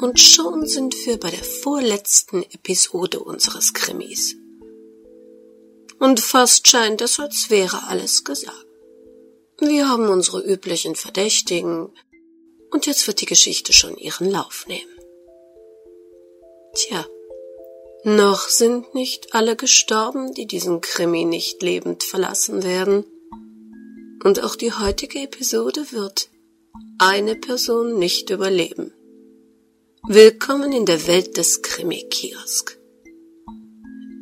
Und schon sind wir bei der vorletzten Episode unseres Krimis. Und fast scheint es, als wäre alles gesagt. Wir haben unsere üblichen Verdächtigen, und jetzt wird die Geschichte schon ihren Lauf nehmen. Tja, noch sind nicht alle gestorben, die diesen Krimi nicht lebend verlassen werden. Und auch die heutige Episode wird eine Person nicht überleben. Willkommen in der Welt des Krimi-Kiosk.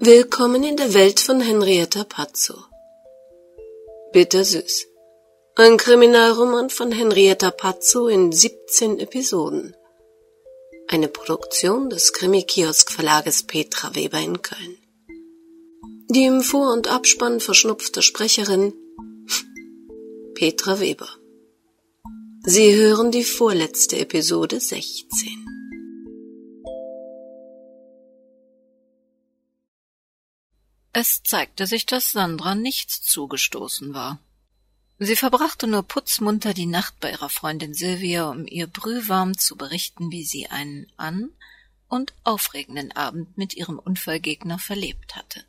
Willkommen in der Welt von Henrietta Pazzo. Bittersüß. Ein Kriminalroman von Henrietta Pazzo in 17 Episoden. Eine Produktion des Krimi-Kiosk-Verlages Petra Weber in Köln. Die im Vor- und Abspann verschnupfte Sprecherin Petra Weber. Sie hören die vorletzte Episode 16. Es zeigte sich, dass Sandra nichts zugestoßen war. Sie verbrachte nur putzmunter die Nacht bei ihrer Freundin Sylvia, um ihr brühwarm zu berichten, wie sie einen an- und aufregenden Abend mit ihrem Unfallgegner verlebt hatte.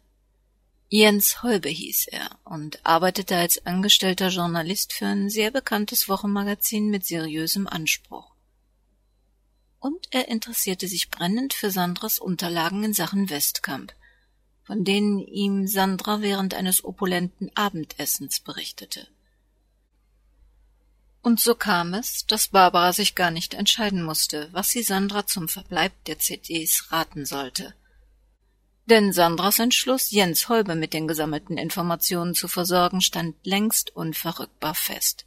Jens Holbe hieß er und arbeitete als angestellter Journalist für ein sehr bekanntes Wochenmagazin mit seriösem Anspruch. Und er interessierte sich brennend für Sandras Unterlagen in Sachen Westkamp von denen ihm Sandra während eines opulenten Abendessens berichtete. Und so kam es, dass Barbara sich gar nicht entscheiden musste, was sie Sandra zum Verbleib der CDs raten sollte. Denn Sandras Entschluss, Jens Holbe mit den gesammelten Informationen zu versorgen, stand längst unverrückbar fest.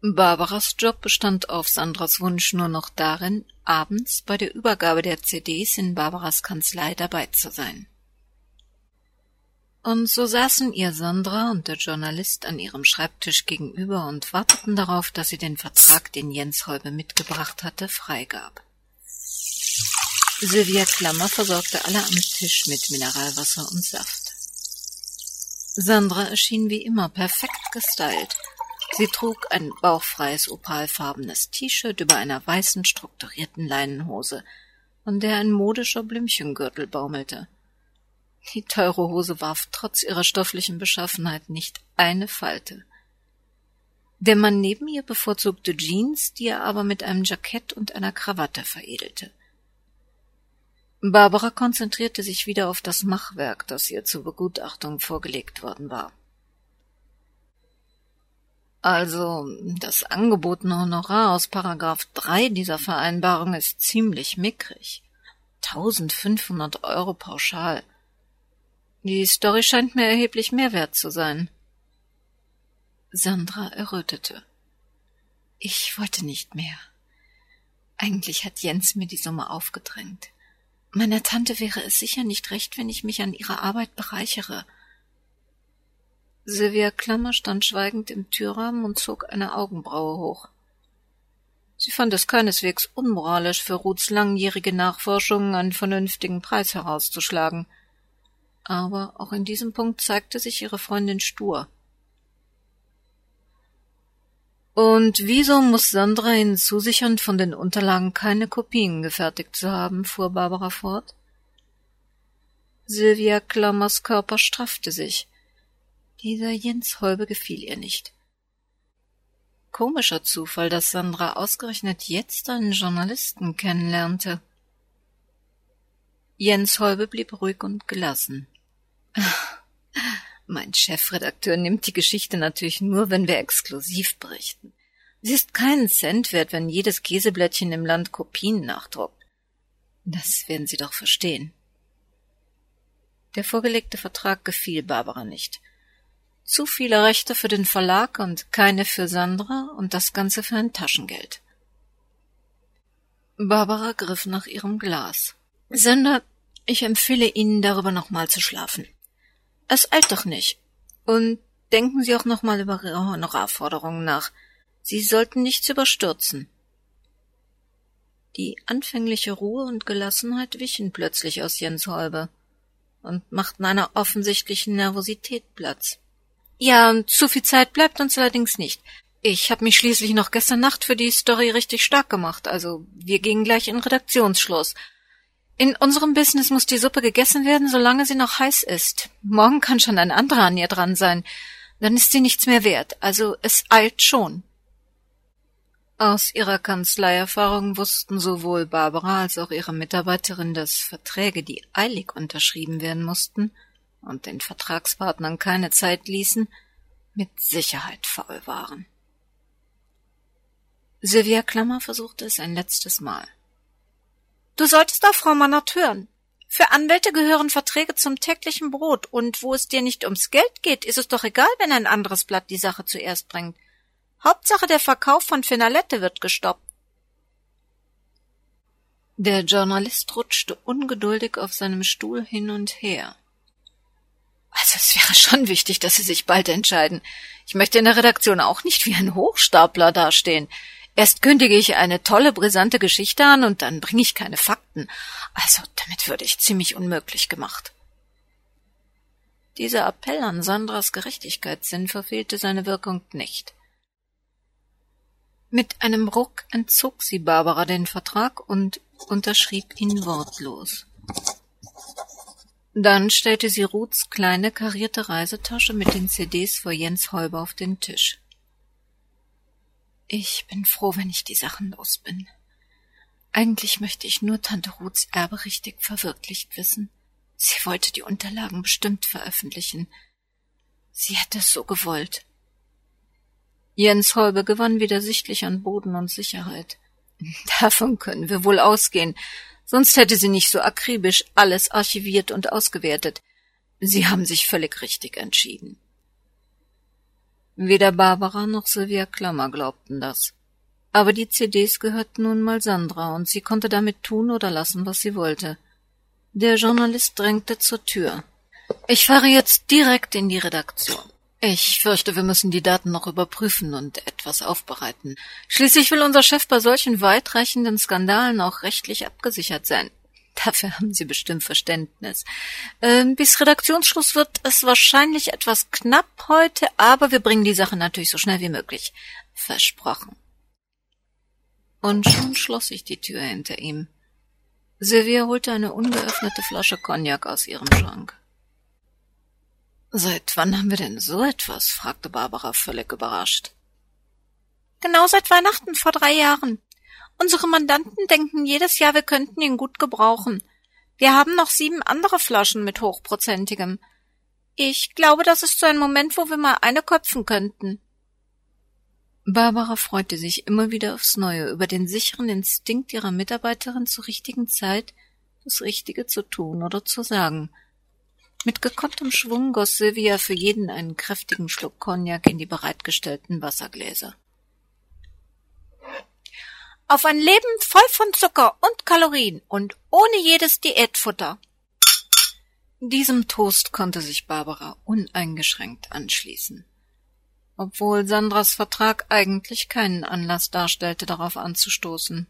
Barbaras Job bestand auf Sandras Wunsch nur noch darin, abends bei der Übergabe der CDs in Barbaras Kanzlei dabei zu sein. Und so saßen ihr Sandra und der Journalist an ihrem Schreibtisch gegenüber und warteten darauf, dass sie den Vertrag, den Jens Holbe mitgebracht hatte, freigab. Sylvia Klammer versorgte alle am Tisch mit Mineralwasser und Saft. Sandra erschien wie immer perfekt gestylt – Sie trug ein bauchfreies opalfarbenes T-Shirt über einer weißen strukturierten Leinenhose, an der ein modischer Blümchengürtel baumelte. Die teure Hose warf trotz ihrer stofflichen Beschaffenheit nicht eine Falte. Der Mann neben ihr bevorzugte Jeans, die er aber mit einem Jackett und einer Krawatte veredelte. Barbara konzentrierte sich wieder auf das Machwerk, das ihr zur Begutachtung vorgelegt worden war. Also, das angebotene Honorar aus Paragraph 3 dieser Vereinbarung ist ziemlich mickrig. 1500 Euro pauschal. Die Story scheint mir erheblich mehr wert zu sein. Sandra errötete. Ich wollte nicht mehr. Eigentlich hat Jens mir die Summe aufgedrängt. Meiner Tante wäre es sicher nicht recht, wenn ich mich an ihrer Arbeit bereichere. Sylvia Klammer stand schweigend im Türrahmen und zog eine Augenbraue hoch. Sie fand es keineswegs unmoralisch, für Ruths langjährige Nachforschungen einen vernünftigen Preis herauszuschlagen. Aber auch in diesem Punkt zeigte sich ihre Freundin stur. Und wieso muss Sandra Ihnen zusichern, von den Unterlagen keine Kopien gefertigt zu haben? fuhr Barbara fort. Sylvia Klammers Körper straffte sich. Dieser Jens Holbe gefiel ihr nicht. Komischer Zufall, dass Sandra ausgerechnet jetzt einen Journalisten kennenlernte. Jens Holbe blieb ruhig und gelassen. Mein Chefredakteur nimmt die Geschichte natürlich nur, wenn wir exklusiv berichten. Sie ist keinen Cent wert, wenn jedes Käseblättchen im Land Kopien nachdruckt. Das werden Sie doch verstehen. Der vorgelegte Vertrag gefiel Barbara nicht. Zu viele Rechte für den Verlag und keine für Sandra und das Ganze für ein Taschengeld. Barbara griff nach ihrem Glas. Sender, ich empfehle Ihnen, darüber nochmal zu schlafen. Es eilt doch nicht. Und denken Sie auch nochmal über Ihre Honorarforderungen nach. Sie sollten nichts überstürzen. Die anfängliche Ruhe und Gelassenheit wichen plötzlich aus Jens Holbe und machten einer offensichtlichen Nervosität Platz. Ja, zu viel Zeit bleibt uns allerdings nicht. Ich habe mich schließlich noch gestern Nacht für die Story richtig stark gemacht, also wir gingen gleich in Redaktionsschluss. In unserem Business muss die Suppe gegessen werden, solange sie noch heiß ist. Morgen kann schon ein anderer an ihr dran sein. Dann ist sie nichts mehr wert, also es eilt schon. Aus ihrer Kanzleierfahrung wussten sowohl Barbara als auch ihre Mitarbeiterin, dass Verträge, die eilig unterschrieben werden mussten und den Vertragspartnern keine Zeit ließen, mit Sicherheit faul waren. Sylvia Klammer versuchte es ein letztes Mal. Du solltest auf Frau Mannert hören. Für Anwälte gehören Verträge zum täglichen Brot, und wo es dir nicht ums Geld geht, ist es doch egal, wenn ein anderes Blatt die Sache zuerst bringt. Hauptsache der Verkauf von Finalette wird gestoppt. Der Journalist rutschte ungeduldig auf seinem Stuhl hin und her. Also es wäre schon wichtig, dass Sie sich bald entscheiden. Ich möchte in der Redaktion auch nicht wie ein Hochstapler dastehen. Erst kündige ich eine tolle, brisante Geschichte an und dann bringe ich keine Fakten. Also damit würde ich ziemlich unmöglich gemacht. Dieser Appell an Sandras Gerechtigkeitssinn verfehlte seine Wirkung nicht. Mit einem Ruck entzog sie Barbara den Vertrag und unterschrieb ihn wortlos. Dann stellte sie Ruths kleine karierte Reisetasche mit den CDs vor Jens Holber auf den Tisch. Ich bin froh, wenn ich die Sachen los bin. Eigentlich möchte ich nur Tante Ruths Erbe richtig verwirklicht wissen. Sie wollte die Unterlagen bestimmt veröffentlichen. Sie hätte es so gewollt. Jens Holbe gewann wieder sichtlich an Boden und Sicherheit. Davon können wir wohl ausgehen, sonst hätte sie nicht so akribisch alles archiviert und ausgewertet. Sie haben sich völlig richtig entschieden. Weder Barbara noch Sylvia Klammer glaubten das. Aber die CDs gehörten nun mal Sandra, und sie konnte damit tun oder lassen, was sie wollte. Der Journalist drängte zur Tür. Ich fahre jetzt direkt in die Redaktion. Ich fürchte, wir müssen die Daten noch überprüfen und etwas aufbereiten. Schließlich will unser Chef bei solchen weitreichenden Skandalen auch rechtlich abgesichert sein. Dafür haben Sie bestimmt Verständnis. Ähm, bis Redaktionsschluss wird es wahrscheinlich etwas knapp heute, aber wir bringen die Sache natürlich so schnell wie möglich. Versprochen. Und schon schloss sich die Tür hinter ihm. Sylvia holte eine ungeöffnete Flasche Cognac aus ihrem Schrank. Seit wann haben wir denn so etwas? fragte Barbara völlig überrascht. Genau seit Weihnachten vor drei Jahren. Unsere Mandanten denken jedes Jahr, wir könnten ihn gut gebrauchen. Wir haben noch sieben andere Flaschen mit hochprozentigem. Ich glaube, das ist so ein Moment, wo wir mal eine köpfen könnten. Barbara freute sich immer wieder aufs Neue über den sicheren Instinkt ihrer Mitarbeiterin zur richtigen Zeit, das Richtige zu tun oder zu sagen. Mit gekonntem Schwung goss Sylvia für jeden einen kräftigen Schluck Cognac in die bereitgestellten Wassergläser. Auf ein Leben voll von Zucker und Kalorien und ohne jedes Diätfutter. Diesem Toast konnte sich Barbara uneingeschränkt anschließen. Obwohl Sandras Vertrag eigentlich keinen Anlass darstellte, darauf anzustoßen.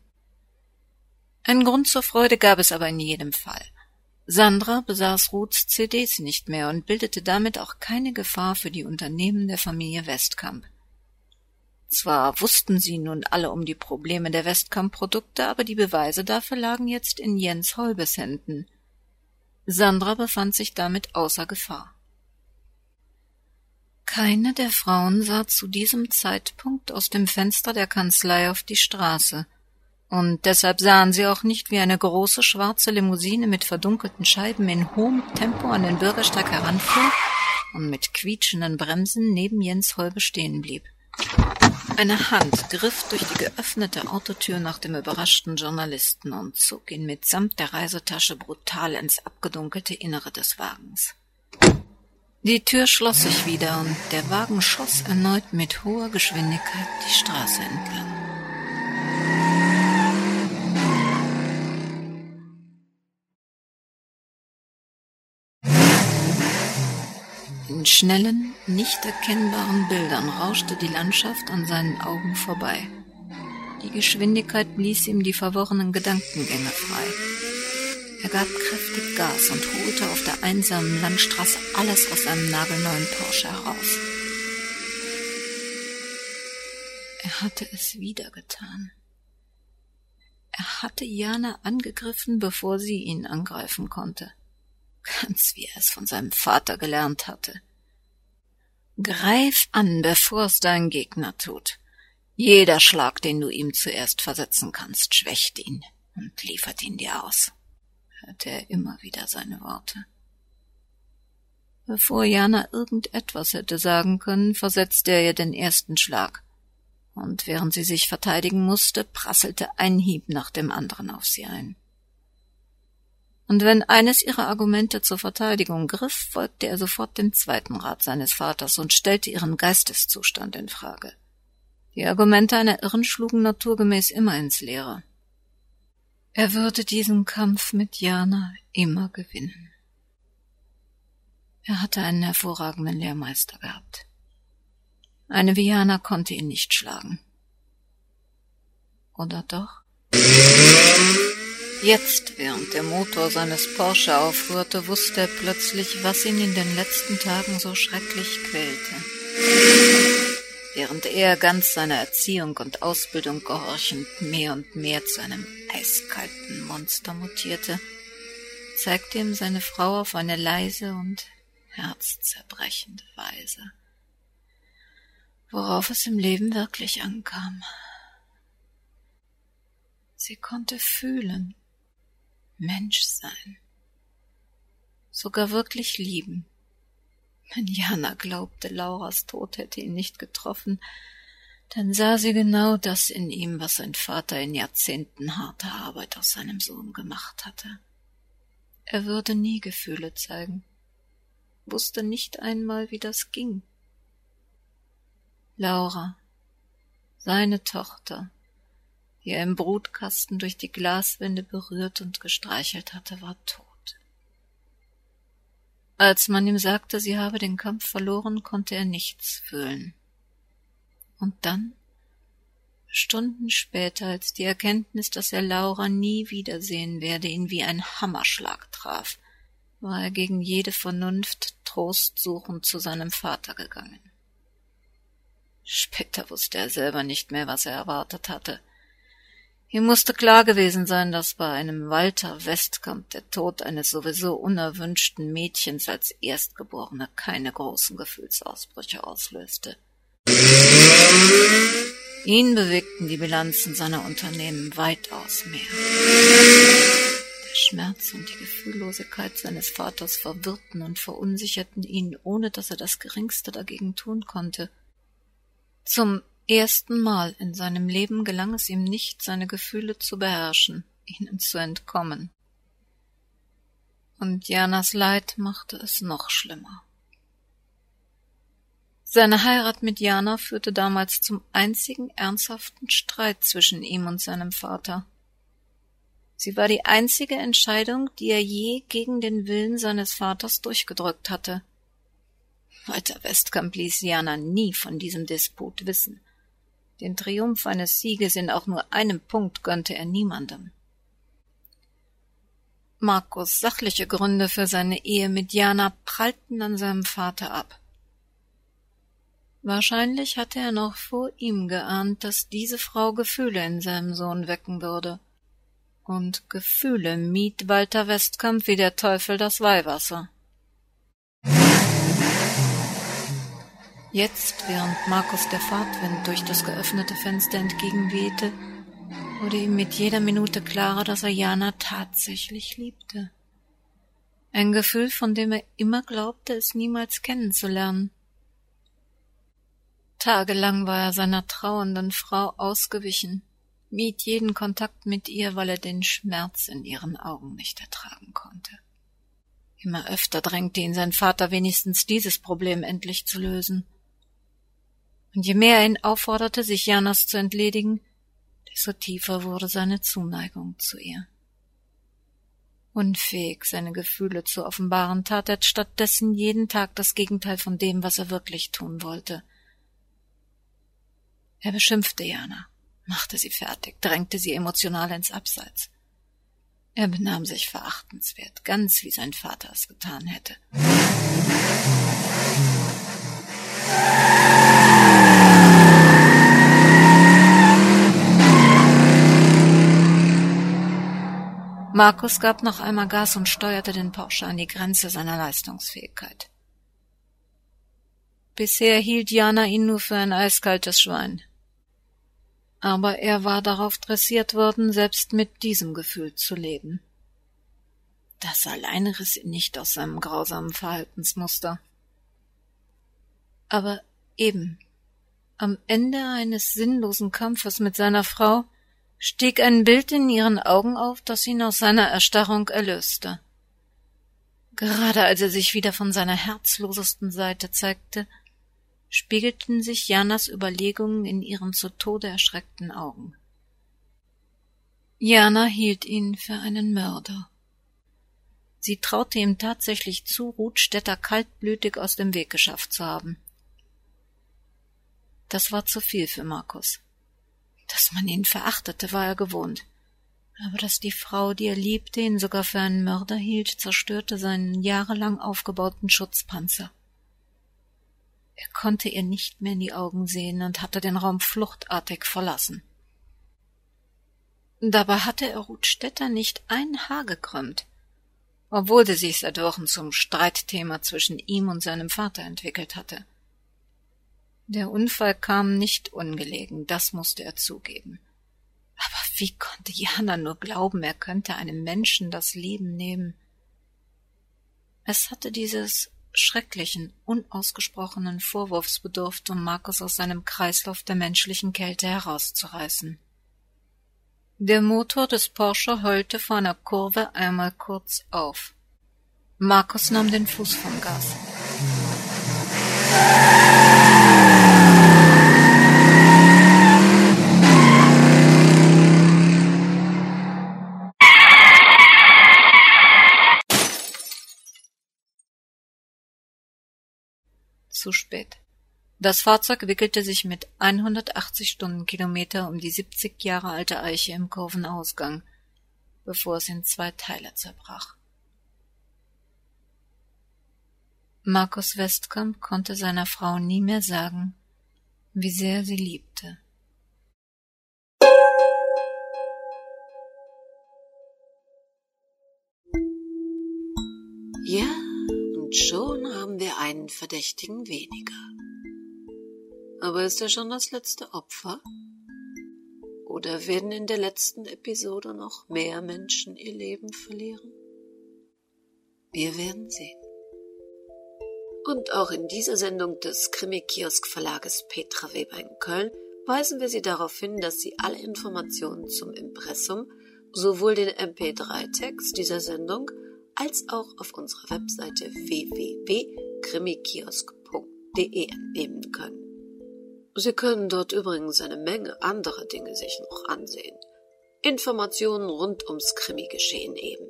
Einen Grund zur Freude gab es aber in jedem Fall. Sandra besaß Ruths CDs nicht mehr und bildete damit auch keine Gefahr für die Unternehmen der Familie Westkamp. Zwar wussten sie nun alle um die Probleme der Westkamp-Produkte, aber die Beweise dafür lagen jetzt in Jens Holbes Händen. Sandra befand sich damit außer Gefahr. Keine der Frauen sah zu diesem Zeitpunkt aus dem Fenster der Kanzlei auf die Straße, und deshalb sahen sie auch nicht, wie eine große schwarze Limousine mit verdunkelten Scheiben in hohem Tempo an den Bürgersteig heranfuhr und mit quietschenden Bremsen neben Jens Holbe stehen blieb. Eine Hand griff durch die geöffnete Autotür nach dem überraschten Journalisten und zog ihn mitsamt der Reisetasche brutal ins abgedunkelte Innere des Wagens. Die Tür schloss sich wieder und der Wagen schoss erneut mit hoher Geschwindigkeit die Straße entlang. Schnellen, nicht erkennbaren Bildern rauschte die Landschaft an seinen Augen vorbei. Die Geschwindigkeit ließ ihm die verworrenen Gedankengänge frei. Er gab kräftig Gas und holte auf der einsamen Landstraße alles aus seinem nagelneuen Porsche heraus. Er hatte es wieder getan. Er hatte Jana angegriffen, bevor sie ihn angreifen konnte. Ganz wie er es von seinem Vater gelernt hatte. Greif an, bevor es dein Gegner tut. Jeder Schlag, den du ihm zuerst versetzen kannst, schwächt ihn und liefert ihn dir aus, hörte er immer wieder seine Worte. Bevor Jana irgendetwas hätte sagen können, versetzte er ihr den ersten Schlag und während sie sich verteidigen musste, prasselte ein Hieb nach dem anderen auf sie ein. Und wenn eines ihrer Argumente zur Verteidigung griff, folgte er sofort dem zweiten Rat seines Vaters und stellte ihren Geisteszustand in Frage. Die Argumente einer Irren schlugen naturgemäß immer ins Leere. Er würde diesen Kampf mit Jana immer gewinnen. Er hatte einen hervorragenden Lehrmeister gehabt. Eine Viana konnte ihn nicht schlagen. Oder doch? Jetzt, während der Motor seines Porsche aufrührte, wusste er plötzlich, was ihn in den letzten Tagen so schrecklich quälte. Während er ganz seiner Erziehung und Ausbildung gehorchend mehr und mehr zu einem eiskalten Monster mutierte, zeigte ihm seine Frau auf eine leise und herzzerbrechende Weise worauf es im Leben wirklich ankam. Sie konnte fühlen, Mensch sein, sogar wirklich lieben. Wenn Jana glaubte, Lauras Tod hätte ihn nicht getroffen, dann sah sie genau das in ihm, was sein Vater in Jahrzehnten harter Arbeit aus seinem Sohn gemacht hatte. Er würde nie Gefühle zeigen, wusste nicht einmal, wie das ging. Laura, seine Tochter, die er im Brutkasten durch die Glaswände berührt und gestreichelt hatte, war tot. Als man ihm sagte, sie habe den Kampf verloren, konnte er nichts fühlen. Und dann, Stunden später, als die Erkenntnis, dass er Laura nie wiedersehen werde, ihn wie ein Hammerschlag traf, war er gegen jede Vernunft trostsuchend zu seinem Vater gegangen. Später wusste er selber nicht mehr, was er erwartet hatte. Ihm musste klar gewesen sein, dass bei einem Walter Westkamp der Tod eines sowieso unerwünschten Mädchens als Erstgeborene keine großen Gefühlsausbrüche auslöste. Ihn bewegten die Bilanzen seiner Unternehmen weitaus mehr. Der Schmerz und die Gefühllosigkeit seines Vaters verwirrten und verunsicherten ihn, ohne dass er das geringste dagegen tun konnte. Zum ersten Mal in seinem Leben gelang es ihm nicht, seine Gefühle zu beherrschen, ihnen zu entkommen. Und Janas Leid machte es noch schlimmer. Seine Heirat mit Jana führte damals zum einzigen ernsthaften Streit zwischen ihm und seinem Vater. Sie war die einzige Entscheidung, die er je gegen den Willen seines Vaters durchgedrückt hatte. Walter Westkamp ließ Jana nie von diesem Disput wissen. Den Triumph eines Sieges in auch nur einem Punkt gönnte er niemandem. Markus sachliche Gründe für seine Ehe mit Jana prallten an seinem Vater ab. Wahrscheinlich hatte er noch vor ihm geahnt, dass diese Frau Gefühle in seinem Sohn wecken würde. Und Gefühle mied Walter Westkamp wie der Teufel das Weihwasser. Jetzt, während Markus der Fahrtwind durch das geöffnete Fenster entgegenwehte, wurde ihm mit jeder Minute klarer, dass er Jana tatsächlich liebte. Ein Gefühl, von dem er immer glaubte, es niemals kennenzulernen. Tagelang war er seiner trauernden Frau ausgewichen, mied jeden Kontakt mit ihr, weil er den Schmerz in ihren Augen nicht ertragen konnte. Immer öfter drängte ihn sein Vater wenigstens dieses Problem endlich zu lösen und je mehr er ihn aufforderte, sich Janas zu entledigen, desto tiefer wurde seine Zuneigung zu ihr. Unfähig, seine Gefühle zu offenbaren, tat er stattdessen jeden Tag das Gegenteil von dem, was er wirklich tun wollte. Er beschimpfte Jana, machte sie fertig, drängte sie emotional ins Abseits. Er benahm sich verachtenswert, ganz wie sein Vater es getan hätte. Markus gab noch einmal Gas und steuerte den Porsche an die Grenze seiner Leistungsfähigkeit. Bisher hielt Jana ihn nur für ein eiskaltes Schwein. Aber er war darauf dressiert worden, selbst mit diesem Gefühl zu leben. Das alleine riss ihn nicht aus seinem grausamen Verhaltensmuster. Aber eben, am Ende eines sinnlosen Kampfes mit seiner Frau stieg ein Bild in ihren Augen auf, das ihn aus seiner Erstarrung erlöste. Gerade als er sich wieder von seiner herzlosesten Seite zeigte, spiegelten sich Janas Überlegungen in ihren zu Tode erschreckten Augen. Jana hielt ihn für einen Mörder. Sie traute ihm tatsächlich zu, Rudstädter kaltblütig aus dem Weg geschafft zu haben. Das war zu viel für Markus. Dass man ihn verachtete, war er gewohnt. Aber dass die Frau, die er liebte, ihn sogar für einen Mörder hielt, zerstörte seinen jahrelang aufgebauten Schutzpanzer. Er konnte ihr nicht mehr in die Augen sehen und hatte den Raum fluchtartig verlassen. Dabei hatte er Ruth Stetter nicht ein Haar gekrümmt, obwohl sie sich seit Wochen zum Streitthema zwischen ihm und seinem Vater entwickelt hatte. Der Unfall kam nicht ungelegen, das musste er zugeben. Aber wie konnte Jana nur glauben, er könnte einem Menschen das Leben nehmen? Es hatte dieses schrecklichen, unausgesprochenen Vorwurfs bedurft, um Markus aus seinem Kreislauf der menschlichen Kälte herauszureißen. Der Motor des Porsche heulte vor einer Kurve einmal kurz auf. Markus nahm den Fuß vom Gas. Zu spät. Das Fahrzeug wickelte sich mit 180 Stundenkilometer um die 70 Jahre alte Eiche im Kurvenausgang, bevor es in zwei Teile zerbrach. Markus Westkamp konnte seiner Frau nie mehr sagen, wie sehr sie liebte. Ja, und schon einen Verdächtigen weniger. Aber ist er schon das letzte Opfer? Oder werden in der letzten Episode noch mehr Menschen ihr Leben verlieren? Wir werden sehen. Und auch in dieser Sendung des Krimi-Kiosk-Verlages Petra Weber in Köln weisen wir Sie darauf hin, dass Sie alle Informationen zum Impressum, sowohl den MP3-Text dieser Sendung als auch auf unserer Webseite www.krimikiosk.de entnehmen können. Sie können dort übrigens eine Menge anderer Dinge sich noch ansehen. Informationen rund ums Krimi-Geschehen eben.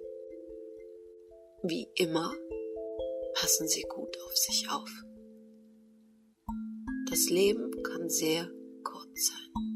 Wie immer, passen Sie gut auf sich auf. Das Leben kann sehr kurz sein.